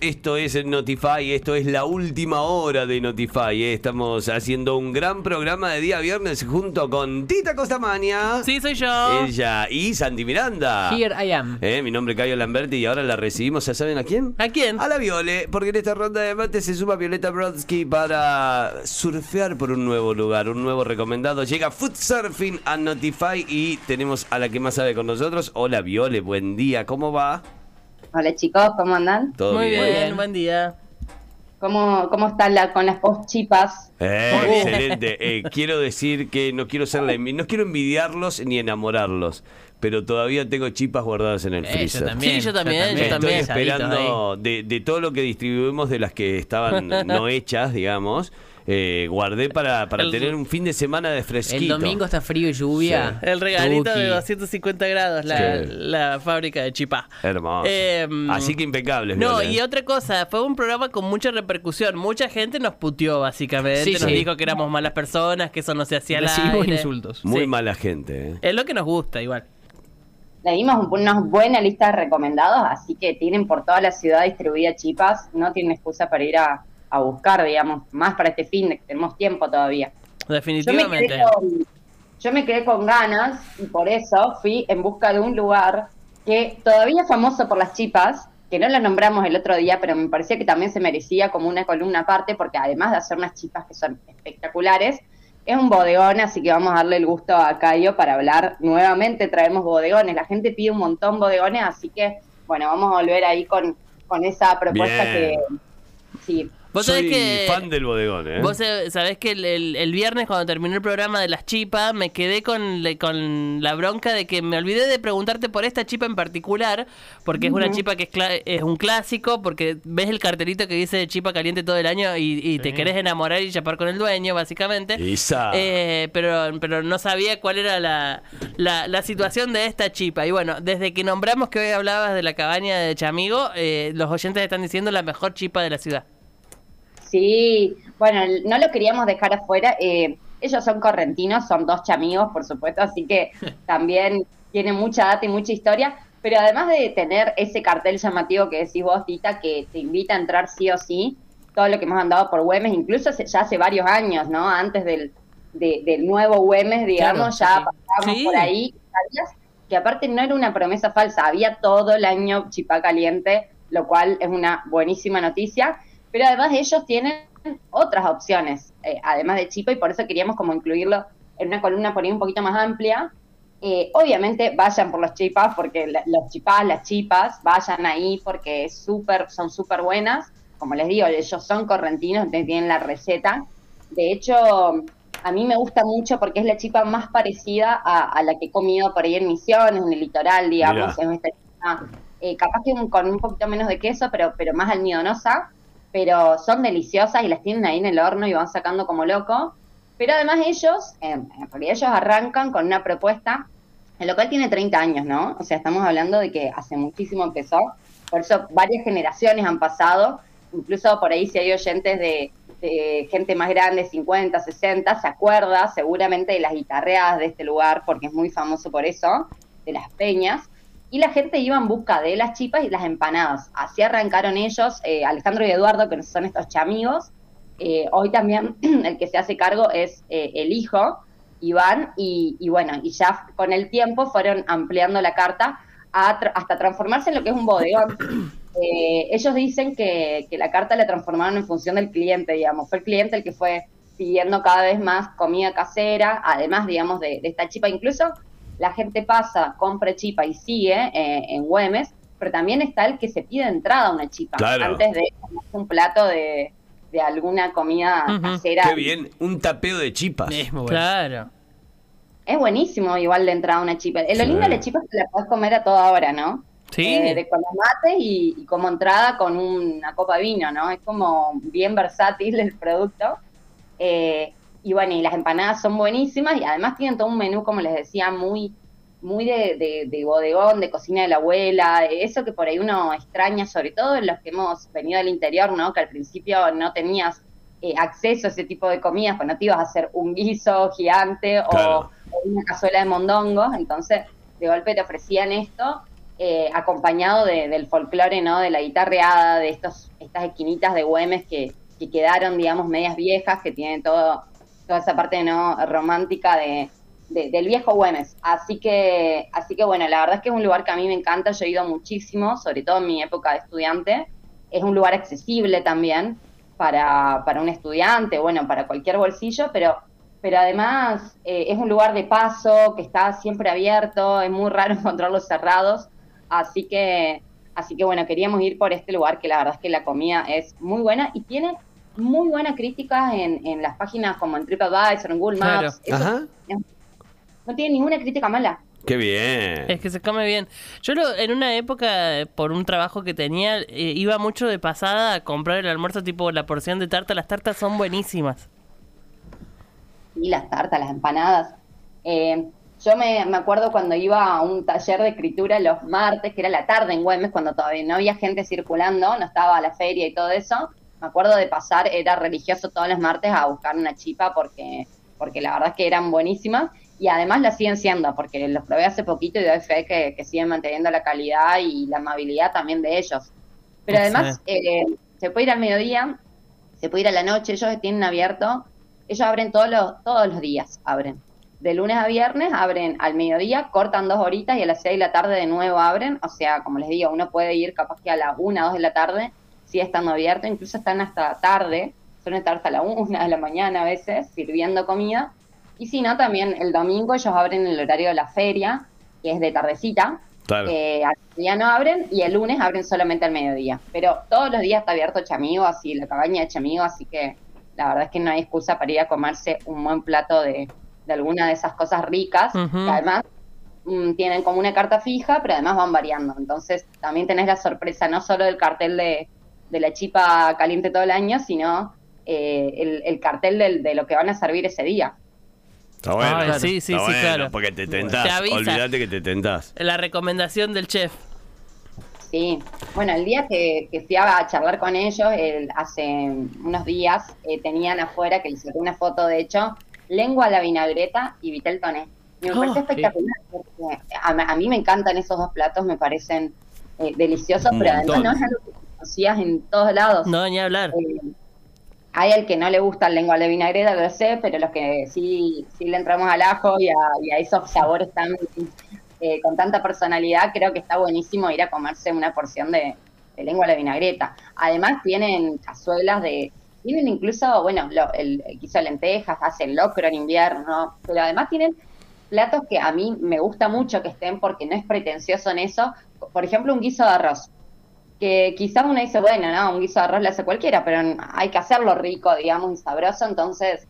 Esto es Notify, esto es la última hora de Notify. eh. Estamos haciendo un gran programa de día viernes junto con Tita Costamania. Sí, soy yo. Ella y Santi Miranda. Here I am. Eh, mi nombre es Cayo Lamberti y ahora la recibimos, ¿ya saben a quién? ¿A quién? A la Viole, porque en esta ronda de debate se suma Violeta Brodsky para surfear por un nuevo lugar, un nuevo recomendado. Llega Food Surfing a Notify y tenemos a la que más sabe con nosotros. Hola Viole, buen día, ¿cómo va? Hola chicos, ¿cómo andan? ¿Todo Muy bien? bien, buen día. ¿Cómo, cómo están la- con las post chipas? Eh, excelente. Eh, quiero decir que no quiero ser la no quiero envidiarlos ni enamorarlos, pero todavía tengo chipas guardadas en el Eh, freezer. yo también, Sí, yo yo también, yo Estoy también. esperando de, de todo lo que distribuimos de las que estaban no hechas, digamos. Eh, guardé para, para El- tener un fin de semana de fresquito. El domingo está frío y lluvia. El regalito Tuki. de 250 grados, la, Sí. la fábrica de Chipá. Hermoso. Em, Así que impecables. No, Viola, y ¿eh? otra cosa, fue un programa con mucha repercusión. Mucha gente nos puteó, básicamente. Sí, nos sí. dijo que éramos malas personas, que eso no se hacía Recibimos insultos. Muy Sí. mala gente. ¿eh? Es lo que nos gusta, igual. Le dimos un- una buena lista de recomendados, así que tienen por toda la ciudad distribuida chipas, no tienen excusa para ir a, a buscar, digamos, más para este fin, de que tenemos tiempo todavía. Yo me, Definitivamente. con, yo me quedé con ganas y por eso fui en busca de un lugar que todavía es famoso por las chipas, que no lo nombramos el otro día, pero me parecía que también se merecía como una columna aparte, porque además de hacer unas chipas que son espectaculares, es un bodegón, así que vamos a darle el gusto a Cayo para hablar nuevamente, traemos bodegones, la gente pide un montón bodegones, así que bueno, vamos a volver ahí con, con esa propuesta Bien. que... Sí, Vos Soy sabés que. fan del bodegón, ¿eh? Vos sabés que el, el- el viernes cuando terminó el programa de las chipas me quedé con, le- con la bronca de que me olvidé de preguntarte por esta chipa en particular, porque es una chipa que es, cla- es un clásico, porque ves el cartelito que dice chipa caliente todo el año y, y te querés enamorar y chapar con el dueño, básicamente. Esa. Eh, pero, pero no sabía cuál era la, la, la situación de esta chipa. Y bueno, desde que nombramos que hoy hablabas de la cabaña de Chamigo, eh, los oyentes están diciendo la mejor chipa de la ciudad. Sí, bueno, no lo queríamos dejar afuera. eh, ellos son correntinos, son dos chamigos, por supuesto, así que también tienen mucha data y mucha historia. Pero además de tener ese cartel llamativo que decís vos, Tita, que te invita a entrar sí o sí, todo lo que hemos andado por Güemes, incluso hace- ya hace varios años, ¿no? Antes del, de- del nuevo Güemes, digamos, Claro, ya sí, pasábamos Sí. por ahí. ¿sabías? Que aparte no era una promesa falsa, había todo el año chipá caliente, lo cual es una buenísima noticia. Pero además ellos tienen otras opciones, eh, además de Chipa, y por eso queríamos como incluirlo en una columna por ahí un poquito más amplia. Eh, obviamente vayan por los chipas, porque la- los chipas, las chipas, vayan ahí porque es súper, son súper buenas. Como les digo, ellos son correntinos, entonces tienen la receta. De hecho, a mí me gusta mucho porque es la chipa más parecida a, a la que he comido por ahí en Misiones, en el litoral, digamos. Es esta eh, capaz que un- con un poquito menos de queso, pero, pero más almidonosa pero son deliciosas y las tienen ahí en el horno y van sacando como loco. Pero además ellos, en, en ellos arrancan con una propuesta, el local tiene 30 años, ¿no? O sea, estamos hablando de que hace muchísimo empezó, por eso varias generaciones han pasado, incluso por ahí si hay oyentes de, de gente más grande, 50, 60, se acuerda seguramente de las guitarreadas de este lugar, porque es muy famoso por eso, de las peñas y la gente iba en busca de las chipas y las empanadas. Así arrancaron ellos, eh, Alejandro y Eduardo, que son estos chamigos. Eh, hoy también el que se hace cargo es eh, el hijo, Iván, y, y bueno, y ya con el tiempo fueron ampliando la carta a tra- hasta transformarse en lo que es un bodegón. Eh, ellos dicen que, que la carta la transformaron en función del cliente, digamos. Fue el cliente el que fue pidiendo cada vez más comida casera, además, digamos, de, de esta chipa. Incluso la gente pasa, compra chipa y sigue eh, en Güemes, pero también está el que se pide entrada a una chipa Claro. antes de comerse un plato de, de alguna comida Ujú. casera. Qué bien, un tapeo de chipas. Es muy bueno. Claro. Es buenísimo igual de entrada a una chipa. Eh, Lo Sí. lindo de la chipa es que la podés comer a toda hora, ¿no? Sí. Eh, de con los mates y, y como entrada con una copa de vino, ¿no? Es como bien versátil el producto. Eh, y bueno, y las empanadas son buenísimas y además tienen todo un menú, como les decía, muy muy de, de- de bodegón, de cocina de la abuela, eso que por ahí uno extraña, sobre todo en los que hemos venido del interior, ¿no? Que al principio no tenías eh, acceso a ese tipo de comidas, pues no te ibas a hacer un guiso gigante o, una cazuela de mondongos, entonces de golpe te ofrecían esto eh, acompañado de- del folclore, ¿no? De la guitarreada, de estos, estas esquinitas de Güemes que, que quedaron, digamos, medias viejas, que tienen todo, toda esa parte, ¿no? Romántica de, de- del viejo Güemes. Así que, así que bueno, la verdad es que es un lugar que a mí me encanta, yo he ido muchísimo, sobre todo en mi época de estudiante. Es un lugar accesible también para, para un estudiante, bueno, para cualquier bolsillo, pero, pero además eh, es un lugar de paso que está siempre abierto, es muy raro encontrarlos cerrados, así que, así que bueno, queríamos ir por este lugar que la verdad es que la comida es muy buena y tiene muy buenas críticas en, en las páginas como en TripAdvisor, en Google Claro. Maps, eso Ajá. no tiene ninguna crítica mala. Qué bien. Es que se come bien. Yo lo- en una época, por un trabajo que tenía, eh, iba mucho de pasada a comprar el almuerzo tipo la porción de tarta. Las tartas son buenísimas. y las tartas, las empanadas. Eh, yo me, me acuerdo cuando iba a un taller de escritura los martes, que era la tarde en Güemes, cuando todavía no había gente circulando, no estaba la feria y todo eso. Me acuerdo de pasar, era religioso todos los martes a buscar una chipa porque, porque la verdad es que eran buenísimas y además las siguen siendo, porque los probé hace poquito y doy fe que, que siguen manteniendo la calidad y la amabilidad también de ellos. Pero además, eh, se puede ir al mediodía, se puede ir a la noche, ellos tienen abierto, ellos abren todos los, todos los días, abren. De lunes a viernes abren al mediodía, cortan dos horitas y a las seis de la tarde de nuevo abren. O sea, como les digo, uno puede ir capaz que a las una, dos de la tarde, sigue estando abierto, incluso están hasta tarde, suelen estar hasta la una de la mañana a veces, sirviendo comida. Y si no, también el domingo ellos abren el horario de la feria, que es de tardecita, Claro. eh, al día no abren y el lunes abren solamente al mediodía. Pero todos los días está abierto Chamigo, así la cabaña de Chamigo, así que la verdad es que no hay excusa para ir a comerse un buen plato de, de alguna de esas cosas ricas, que además mm, tienen como una carta fija, pero además van variando. Entonces también tenés la sorpresa no solo del cartel de, de la chipa caliente todo el año, sino eh, el, el cartel del- de lo que van a servir ese día. Está bueno. Ay, sí, sí, Está sí, bueno, claro. Porque te Te tentás. avisa. Olvídate que te tentás. La recomendación del chef. Sí, bueno, el día que, que fui a charlar con ellos, el- hace unos días, eh, tenían afuera, que les saqué una foto de hecho, lengua a la vinagreta y vitel toné. Me Oh, pareció espectacular, porque a, a mí me encantan esos dos platos, me parecen eh, deliciosos, Un pero además no es algo que en todos lados. No, ni hablar. Eh, hay el que no le gusta el lengua a la vinagreta, lo sé, pero los que sí, sí le entramos al ajo y a, y a esos sabores tan eh, con tanta personalidad, creo que está buenísimo ir a comerse una porción de, de lengua a la vinagreta. Además tienen cazuelas de, tienen incluso, bueno, lo- el, de lentejas, hacen locro en invierno, pero además tienen platos que a mí me gusta mucho que estén porque no es pretencioso en eso. Por ejemplo, un guiso de arroz que quizás uno dice, bueno, no, un guiso de arroz lo hace cualquiera, pero hay que hacerlo rico, digamos, y sabroso, entonces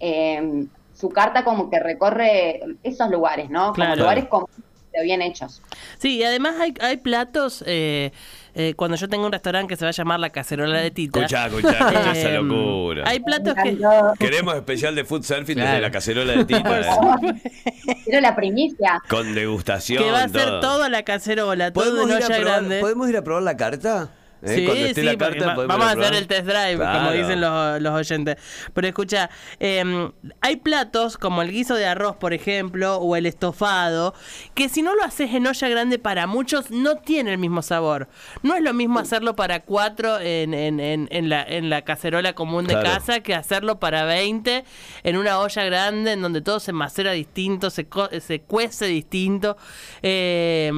eh, su carta como que recorre esos lugares, ¿no? Como Claro. lugares comunes, pero bien hechos. Sí, y además hay, hay platos. eh, eh, cuando yo tengo un restaurante que se va a llamar La Cacerola de Tita. Escuchá, escuchá, escuchá esa eh, locura. Hay platos que. Queremos especial de food surfing desde la cacerola de Tita. eh. Quiero la primicia. Con degustación. Que va a ser todo. todo a la cacerola, todo en ¿Podemos ir, a olla probar, grande. ¿Podemos ir a probar la carta? ¿Eh? Sí, sí, la carta, vamos a hacer el test drive, como dicen los, los oyentes. Pero escucha, eh, hay platos como el guiso de arroz, por ejemplo, o el estofado, que si no lo haces en olla grande para muchos, no tiene el mismo sabor. No es lo mismo hacerlo para cuatro en, en, en, en la, en la cacerola común de Claro. casa que hacerlo para 20 en una olla grande en donde todo se macera distinto, se, co- se cuece distinto. Eh,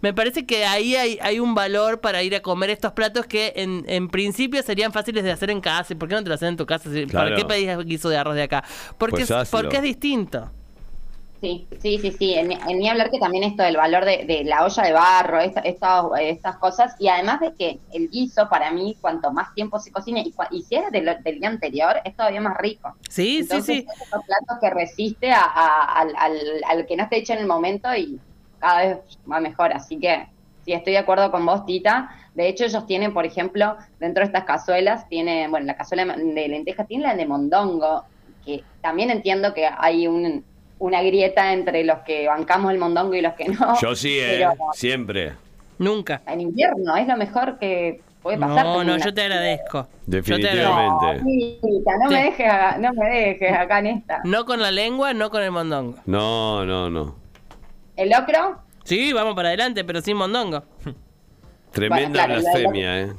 me parece que ahí hay, hay un valor para ir a comer estos platos que en, en principio serían fáciles de hacer en casa. ¿Y por qué no te lo hacen en tu casa? ¿Para Claro. qué pedís guiso de arroz de acá? Porque, Pues es, porque es distinto. Sí, sí, sí, sí. En, en ni hablar que también esto del valor de, de la olla de barro, esta- estas, estas cosas, y además de que el guiso, para mí, cuanto más tiempo se cocine, y, cua- y si es del, del día anterior, es todavía más rico. Sí, Entonces, sí, sí. son esos platos que resiste a- a- al, al- al que no esté hecho en el momento y cada vez va mejor. Así que sí, estoy de acuerdo con vos, Tita. De hecho, ellos tienen, por ejemplo, dentro de estas cazuelas, tienen, bueno, la cazuela de lentejas tiene la de mondongo, que también entiendo que hay un- una grieta entre los que bancamos el mondongo y los que no. Yo sí, ¿eh? Pero Siempre. Nunca. en invierno es lo mejor que, puede pasar. No, no, yo te agradezco. Yo te Definitivamente. no me Sí. dejes, a- no me dejes acá en esta. No con la lengua, no con el mondongo. No, no, no. El locro, Sí, vamos para adelante, pero sin mondongo. Tremenda claro, blasfemia, ¿eh?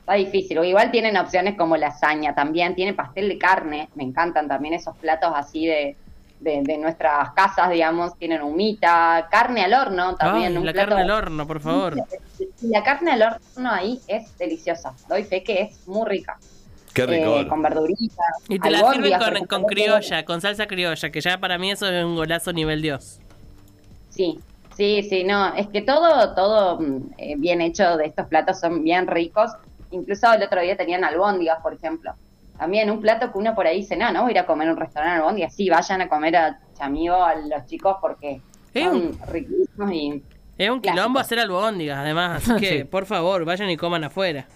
está difícil. O igual tienen opciones como lasaña también, tiene pastel de carne, me encantan también esos platos así de, de, de nuestras casas, digamos, tienen humita, carne al horno también. Ay, un la plato- carne al horno, por favor. La carne al horno ahí es deliciosa, doy fe que es muy rica. Qué Eh, rico. con verduritas. Y te la sirven con, con criolla, con salsa criolla, que ya para mí eso es un golazo nivel Dios. Sí, sí, sí, no, es que todo, todo mm, eh, bien hecho de estos platos son bien ricos. Incluso el otro día tenían albóndigas, por ejemplo. También un plato que uno por ahí dice, no, no voy a ir a comer a un restaurante albóndigas. Sí, vayan a comer a Chamigo, a los chicos, porque son riquísimos y Es un quilombo hacer albóndigas, además. Así que, Sí. por favor, vayan y coman afuera.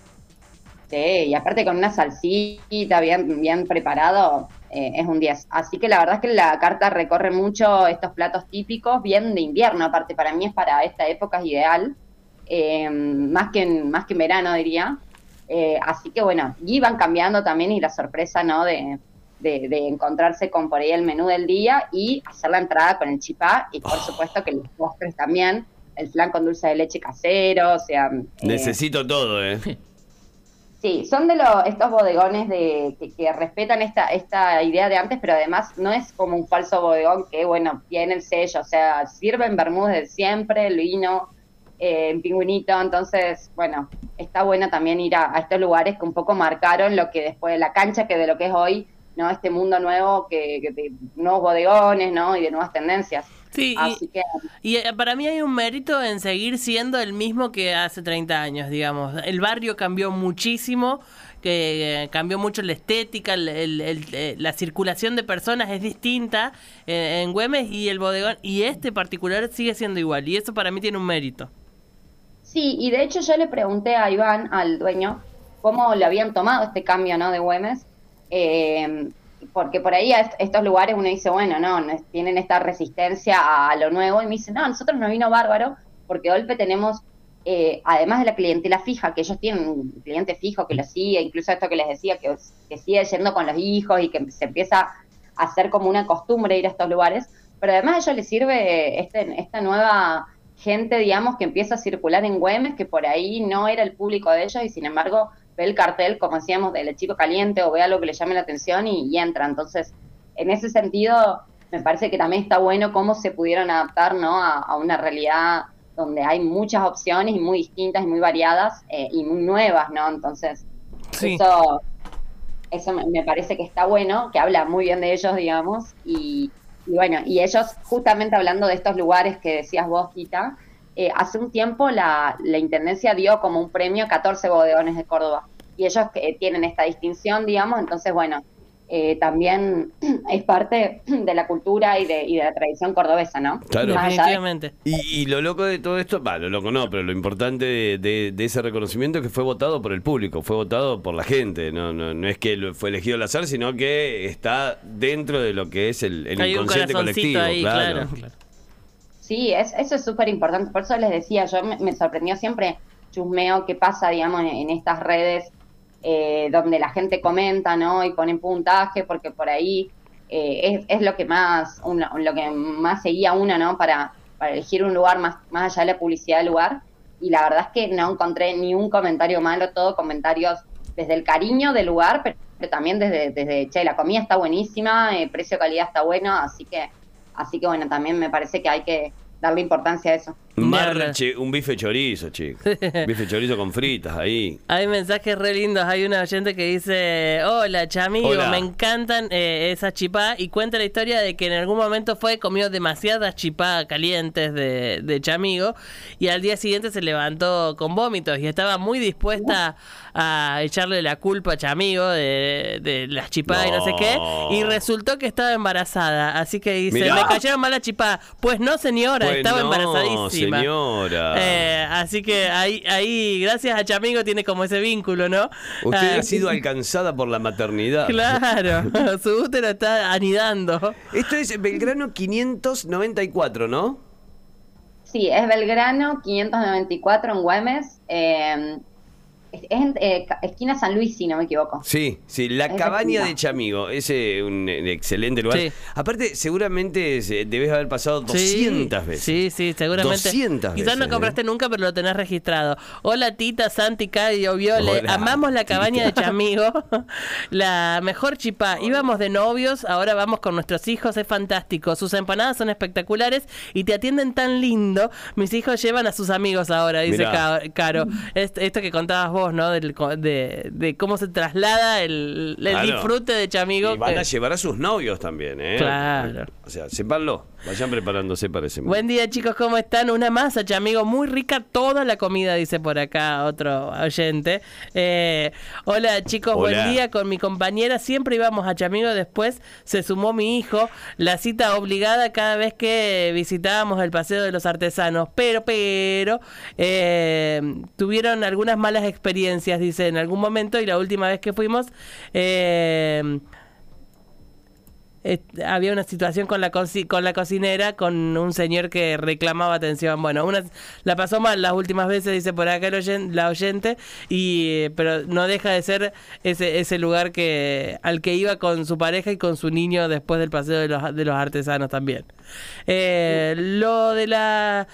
Sí, y aparte con una salsita bien, bien preparado, eh, es un 10. Así que la verdad es que la carta recorre mucho estos platos típicos, bien de invierno, aparte para mí es para esta época es ideal, eh, más, que en, más que en verano diría. Eh, así que bueno, y van cambiando también y la sorpresa, ¿no? De, de, de encontrarse con por ahí el menú del día y hacer la entrada con el chipá y por supuesto que los postres también, el flan con dulce de leche casero, o sea... eh, Necesito todo, ¿eh? Sí, son de los, estos bodegones de, que, que respetan esta, esta idea de antes, pero además no es como un falso bodegón que, bueno, tiene el sello, o sea, sirven Bermúdez de siempre, el vino, eh, pingüinito, entonces, bueno, está bueno también ir a, a estos lugares que un poco marcaron lo que después de la cancha, que de lo que es hoy, ¿no? Este mundo nuevo, que, que de nuevos bodegones, ¿no? Y de nuevas tendencias. Sí, y, Así que, y, eh, para mí hay un mérito en seguir siendo el mismo que hace 30 años, digamos. El barrio cambió muchísimo, que eh, cambió mucho la estética, el- el- el- eh, la circulación de personas es distinta eh, en Güemes y el bodegón, y este particular sigue siendo igual, y eso para mí tiene un mérito. Sí, y de hecho yo le pregunté a Iván, al dueño, cómo le habían tomado este cambio, ¿no? De Güemes, eh, porque por ahí a est- estos lugares uno dice, bueno, no, tienen esta resistencia a, lo nuevo, y me dice, no, nosotros nos vino bárbaro, porque golpe tenemos, eh, además de la clientela fija, que ellos tienen un cliente fijo que lo sigue, incluso esto que les decía, que, que sigue yendo con los hijos y que se empieza a hacer como una costumbre ir a estos lugares, pero además a ellos les sirve este, esta nueva gente, digamos, que empieza a circular en Güemes, que por ahí no era el público de ellos y sin embargo ve el cartel, como decíamos, del chico caliente o ve algo que le llame la atención y, y entra. Entonces, en ese sentido, me parece que también está bueno cómo se pudieron adaptar ¿no? a, a una realidad donde hay muchas opciones y muy distintas y muy variadas eh, y muy nuevas, ¿no? Entonces, Sí. eso, eso me, me parece que está bueno, que habla muy bien de ellos, digamos, y, y bueno, y ellos, justamente hablando de estos lugares que decías vos, Tita, eh, hace un tiempo la, la Intendencia dio como un premio a 14 bodegones de Córdoba, y ellos eh, tienen esta distinción, digamos, entonces, bueno, eh, también es parte de la cultura y de, y de la tradición cordobesa, ¿no? Claro. Definitivamente. Y, y lo loco de todo esto, va, lo loco no, pero lo importante de, de- de ese reconocimiento es que fue votado por el público, fue votado por la gente. No, no, no es que fue elegido al azar, sino que está dentro de lo que es el, el Hay un inconsciente colectivo. ahí, claro. claro. Sí, es, eso es súper importante. Por eso les decía, yo me, sorprendió siempre, chusmeo, qué pasa, digamos, en, estas redes eh, donde la gente comenta, ¿no? Y ponen puntaje, porque por ahí eh, es, es lo que más uno, lo que más seguía uno, ¿no? Para, para elegir un lugar más, más allá de la publicidad del lugar. Y la verdad es que no encontré ni un comentario malo, todo comentarios desde el cariño del lugar, pero, también desde, desde, che, la comida está buenísima, el precio-calidad está bueno, así que, así que bueno, también me parece que hay que darle importancia a eso. Marche, un bife chorizo, chicos. bife chorizo con fritas ahí. Hay mensajes re lindos. Hay una oyente que dice: Hola, chamigo, Hola. me encantan eh, esas chipá. Y cuenta la historia de que en algún momento fue, comió demasiadas chipá calientes de, de chamigo. Y al día siguiente se levantó con vómitos. Y estaba muy dispuesta a echarle la culpa a chamigo de, de las chipá y no sé qué. Y resultó que estaba embarazada. Así que dice: Mirá. Me cayeron mal las chipá. Pues no, señora, Pues estaba no, embarazadísima. señora. Eh, así que ahí, ahí, gracias a Chamigo, tiene como ese vínculo, ¿no? Usted Ah, ha sido alcanzada por la maternidad. Claro, su útero está anidando. Esto es Belgrano 594, ¿no? Sí, es Belgrano 594 en Güemes. eh, Es, en eh, esquina San Luis, si no me equivoco. Sí, sí, la Es cabaña de Chamigo, ese es un eh, excelente lugar. Sí. Aparte, seguramente se- debes haber pasado 200 sí, veces. Sí, sí, seguramente. 200 Quizás veces, no ¿eh? compraste nunca, pero lo tenés registrado. Hola Tita, Santi, Cadio, Viole. Hola, Amamos la cabaña de. Chamigo. la mejor chipá. Íbamos de novios, ahora vamos con nuestros hijos, es fantástico. Sus empanadas son espectaculares y te atienden tan lindo. Mis hijos llevan a sus amigos ahora, dice Mirá. Caro. Es- esto que contabas vos, ¿no? Del de, de cómo se traslada el, el Claro. disfrute de Chamigo. Y van que- a llevar a sus novios también, ¿eh? Claro. O sea, sépanlo, vayan preparándose para ese Buen día chicos, ¿cómo están? Una masa, amigo, muy rica toda la comida, dice por acá otro oyente. Eh, hola chicos, Hola. buen día. Con mi compañera siempre íbamos a Chamigo, después se sumó mi hijo, la cita obligada cada vez que visitábamos el Paseo de los Artesanos. Pero, pero, eh, tuvieron algunas malas experiencias, dice, en algún momento y la última vez que fuimos... Eh, había una situación con la con la cocinera con un señor que reclamaba atención bueno una la pasó mal las últimas veces dice por acá el oyen- la oyente y eh, pero no deja de ser ese ese lugar que al que iba con su pareja y con su niño después del paseo de los de los artesanos también Eh, lo de la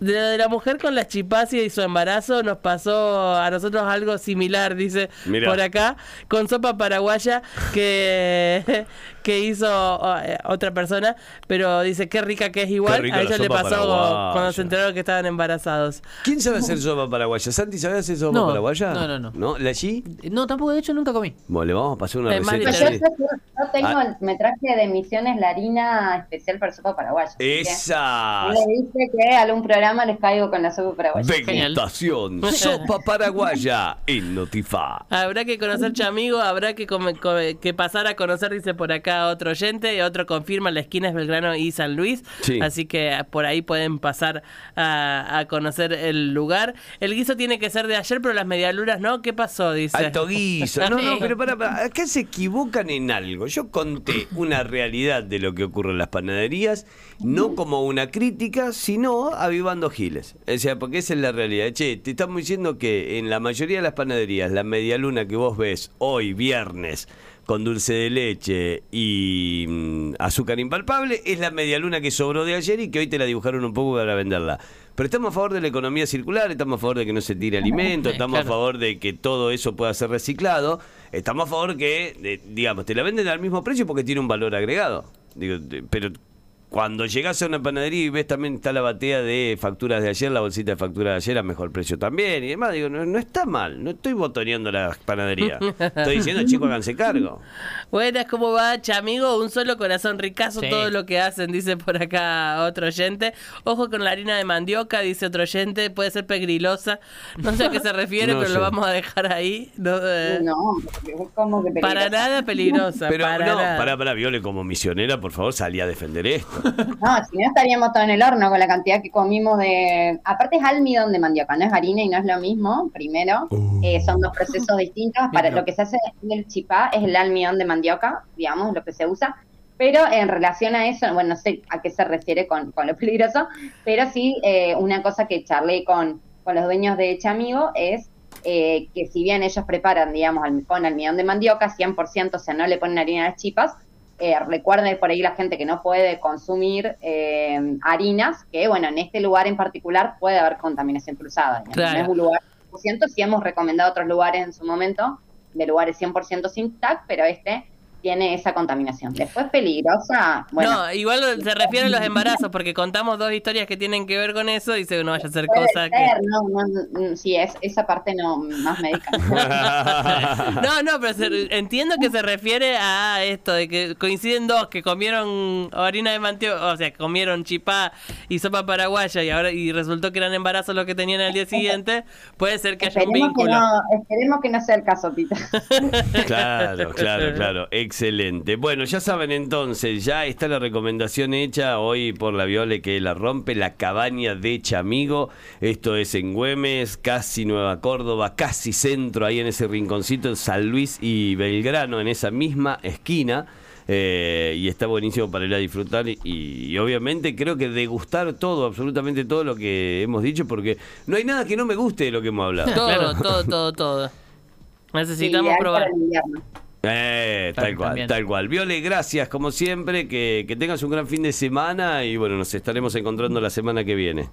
de, lo de la mujer con la chipacia y su embarazo nos pasó a nosotros algo similar dice Mirá. por acá con sopa paraguaya que que hizo eh, otra persona, pero dice qué rica que es igual. A la ella le pasó paraguaya. cuando se enteraron que estaban embarazados. ¿Quién sabe hacer sopa paraguaya? ¿Santi sabe hacer sopa No, paraguaya? no, no, no. ¿No? ¿La allí? No, tampoco, de hecho, nunca comí. Bueno, le vamos a pasar una Es más receta. Yo, tengo, Ah. el- me traje de Misiones la harina especial para sopa paraguaya. Esa Le dije que a algún programa les caigo con la sopa paraguaya. degustación. Sopa paraguaya en Notify. Habrá que conocer Chamigo, habrá que, come- come- que pasar a conocer, dice por acá otro oyente, y otro confirma, la esquina es Belgrano y San Luis, Sí. así que por ahí pueden pasar a, a conocer el lugar. El guiso tiene que ser de ayer, pero las medialunas no, ¿qué pasó? Dice. Alto guiso. No, no, pero para, para, acá se equivocan en algo. Yo conté una realidad de lo que ocurre en las panaderías, no como una crítica, sino avivando giles. O sea, porque esa es la realidad. Che, te estamos diciendo que en la mayoría de las panaderías, la medialuna que vos ves hoy, viernes, con dulce de leche y mm, azúcar impalpable, es la medialuna que sobró de ayer y que hoy te la dibujaron un poco para venderla. Pero estamos a favor de la economía circular, estamos a favor de que no se tire alimento, estamos a favor de que todo eso pueda ser reciclado, estamos a favor que, digamos, te la venden al mismo precio porque tiene un valor agregado. Digo, pero cuando llegas a una panadería y ves también está la batea de facturas de ayer, la bolsita de facturas de ayer a mejor precio también y demás, digo, no, no está mal, no estoy botoneando la panadería. Estoy diciendo, chicos, háganse cargo. Buenas, ¿cómo va, Chamigo? Un solo corazón ricazo, Sí. todo lo que hacen, dice por acá otro oyente. Ojo con la harina de mandioca, dice otro oyente, puede ser pegrilosa. No sé a qué se refiere, No pero sé. lo vamos a dejar ahí. No, eh, No, como que para nada peligrosa, Pero para no, nada. para, para, Viole, como misionera, por favor, salí a defender esto. No, si no estaríamos todos en el horno con la cantidad que comimos de... Aparte es almidón de mandioca, no es harina y no es lo mismo, primero. Eh, son dos procesos distintos. Para lo que se hace en el chipá es el almidón de mandioca, digamos, lo que se usa. Pero en relación a eso, bueno, no sé a qué se refiere con, con lo peligroso, pero sí eh, una cosa que charlé con, con los dueños de Chamigo es eh, que si bien ellos preparan, digamos, al- con almidón de mandioca, 100%, o sea, no le ponen harina a las chipas, eh, recuerden por ahí la gente que no puede consumir eh, harinas, que bueno, en este lugar en particular puede haber contaminación cruzada. digamos. Claro. No es un lugar 100%, sí hemos recomendado otros lugares en su momento, de lugares 100% sin TAC, pero este tiene esa contaminación. Después peligrosa, bueno, no, igual se refiere a los embarazos, porque contamos dos historias que tienen que ver con eso, dice que no vaya a ser puede cosa que... no, no, mm, sí, es, esa parte no, más médica. No, no, pero se- entiendo que se refiere a esto de que coinciden dos que comieron harina de manteo, o sea, comieron chipá y sopa paraguaya y ahora y resultó que eran embarazos lo que tenían al día siguiente. Puede ser que haya un esperemos, que vínculo. no, esperemos que no sea el caso, Tita. Claro, claro, claro. Excelente. Bueno, ya saben entonces, ya está la recomendación hecha hoy por la Viole que la rompe la cabaña de Chamigo. Esto es en Güemes, casi Nueva Córdoba, casi centro, ahí en ese rinconcito, San Luis y Belgrano, en esa misma esquina. eh, y está buenísimo para ir a disfrutar y, y obviamente creo que degustar todo, absolutamente todo lo que hemos dicho, porque no hay nada que no me guste de lo que hemos hablado. Todo, todo, todo, todo. Necesitamos Ideal probar. Eh, tal Tal- cual, también. tal cual. Viole, gracias como siempre, que, que tengas un gran fin de semana y bueno, nos estaremos encontrando la semana que viene.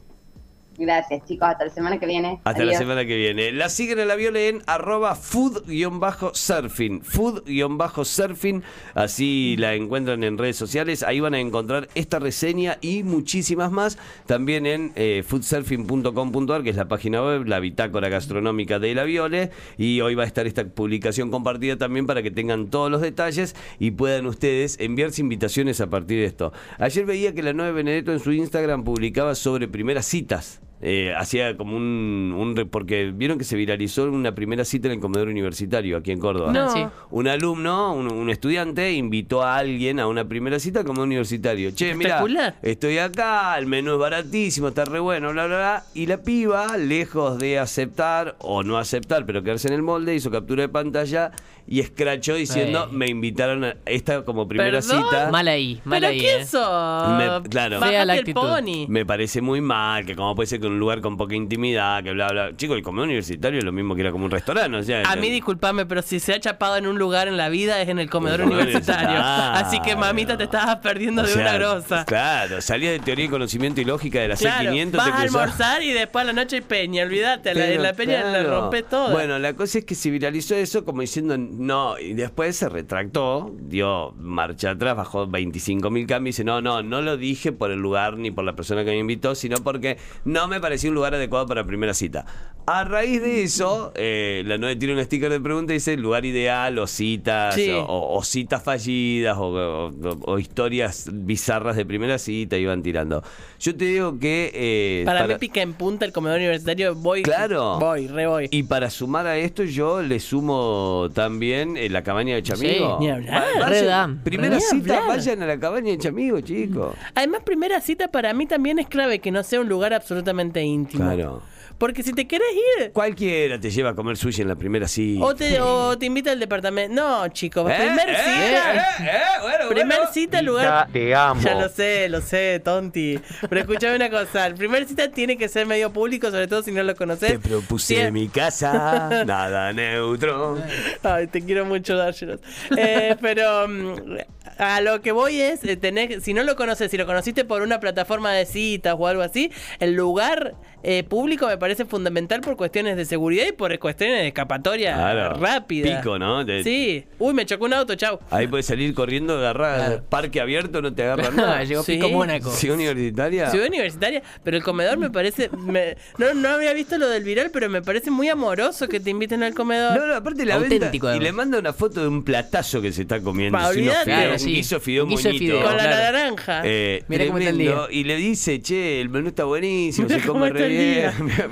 Gracias, chicos. Hasta la semana que viene. Hasta la semana que viene. La siguen a la Viole en arroba food-surfing. Food-surfing. Así la encuentran en redes sociales. Ahí van a encontrar esta reseña y muchísimas más. También en eh, foodsurfing.com.ar, que es la página web, la bitácora gastronómica de la Viole. Y hoy va a estar esta publicación compartida también para que tengan todos los detalles y puedan ustedes enviarse invitaciones a partir de esto. Ayer veía que la 9 Benedetto en su Instagram publicaba sobre primeras citas. Eh, hacía como un, un re- porque vieron que se viralizó una primera cita en el comedor universitario aquí en Córdoba. No. Sí. Un alumno, un, un estudiante, invitó a alguien a una primera cita al comedor universitario. Che, mira, estoy acá, el menú es baratísimo, está re bueno, bla, bla, bla. Y la piba, lejos de aceptar o no aceptar, pero quedarse en el molde, hizo captura de pantalla y escrachó diciendo, Ay. me invitaron a esta como primera ¿Perdón? cita. Mal ahí, mal ¿Pero ahí. qué eh. sos? Me- claro. Fea la el actitud. pony. Me parece muy mal, que como puede ser que en un lugar con poca intimidad, que bla, bla. Chico, el comedor universitario es lo mismo que era como un restaurante, o sea. A mí, disculpame, pero si se ha chapado en un lugar en la vida es en el comedor El universitario. universitario. Así que, mamita, te estabas perdiendo o de sea, una grosa. Claro, salía de teoría y conocimiento y lógica de la Claro, C500. vas te a almorzar y después a la noche hay peña, olvídate, la- Pero en la peña claro. rompes todo. Bueno, la cosa es que se viralizó eso como diciendo no, y después se retractó, dio marcha atrás, bajó 25 mil cambios y dice, no, no, no lo dije por el lugar ni por la persona que me invitó, sino porque no me pareció un lugar adecuado para primera cita. A raíz de eso, eh, la 9 tiene un sticker de pregunta y dice lugar ideal o citas Sí. o, o citas fallidas o, o- o historias bizarras de primera cita iban tirando. Yo te digo que... eh, para, mí pica en punta el comedor universitario, voy. Claro. Voy, re voy. Y para sumar a esto, yo le sumo también eh, la cabaña de Chamigo. Sí, ni hablar. Va- vayan- primera Ni cita, hablar. vayan a la cabaña de Chamigo, chicos. Además, primera cita para mí también es clave que no sea un lugar absolutamente íntimo. Claro. Porque si te querés ir, Cualquiera te lleva a comer sushi en la primera cita. o te, o te invita al departamento. No, chicos, ¿Eh? primer ¿Eh? cita. ¿Eh? ¿Eh? Bueno, Primer bueno. cita, lugar. Ya lo sé, lo sé, tonti. Pero escúchame una cosa: el primer cita tiene que ser medio público, sobre todo si no lo conoces. Te propuse Sie- mi casa, nada neutro. Ay, te quiero mucho, Dárselos. Eh, pero mm, a lo que voy es, tenés, si no lo conoces, si lo conociste por una plataforma de citas o algo así, el lugar eh, público me parece fundamental por cuestiones de seguridad y por cuestiones de escapatoria Claro. rápida. Pico, ¿no? Sí. Uy, me chocó un auto, chau. Ahí puedes salir corriendo, agarrar Claro. parque abierto, no te agarran nada. Llegó Sí. Pico Mónaco. ¿Ciudad universitaria? Ciudad universitaria, pero el comedor me parece. me- no, no había visto lo del viral, pero me parece muy amoroso que te inviten al comedor. No, no, aparte la Auténtico, venta y le manda una foto de un platazo que se está comiendo. Pa, unos Claro, un sí. guiso de fideo Un guiso fideo, Con la naranja. Eh, Mira cómo está el tremendo. día. Y le dice, che, el menú está buenísimo, se come re bien.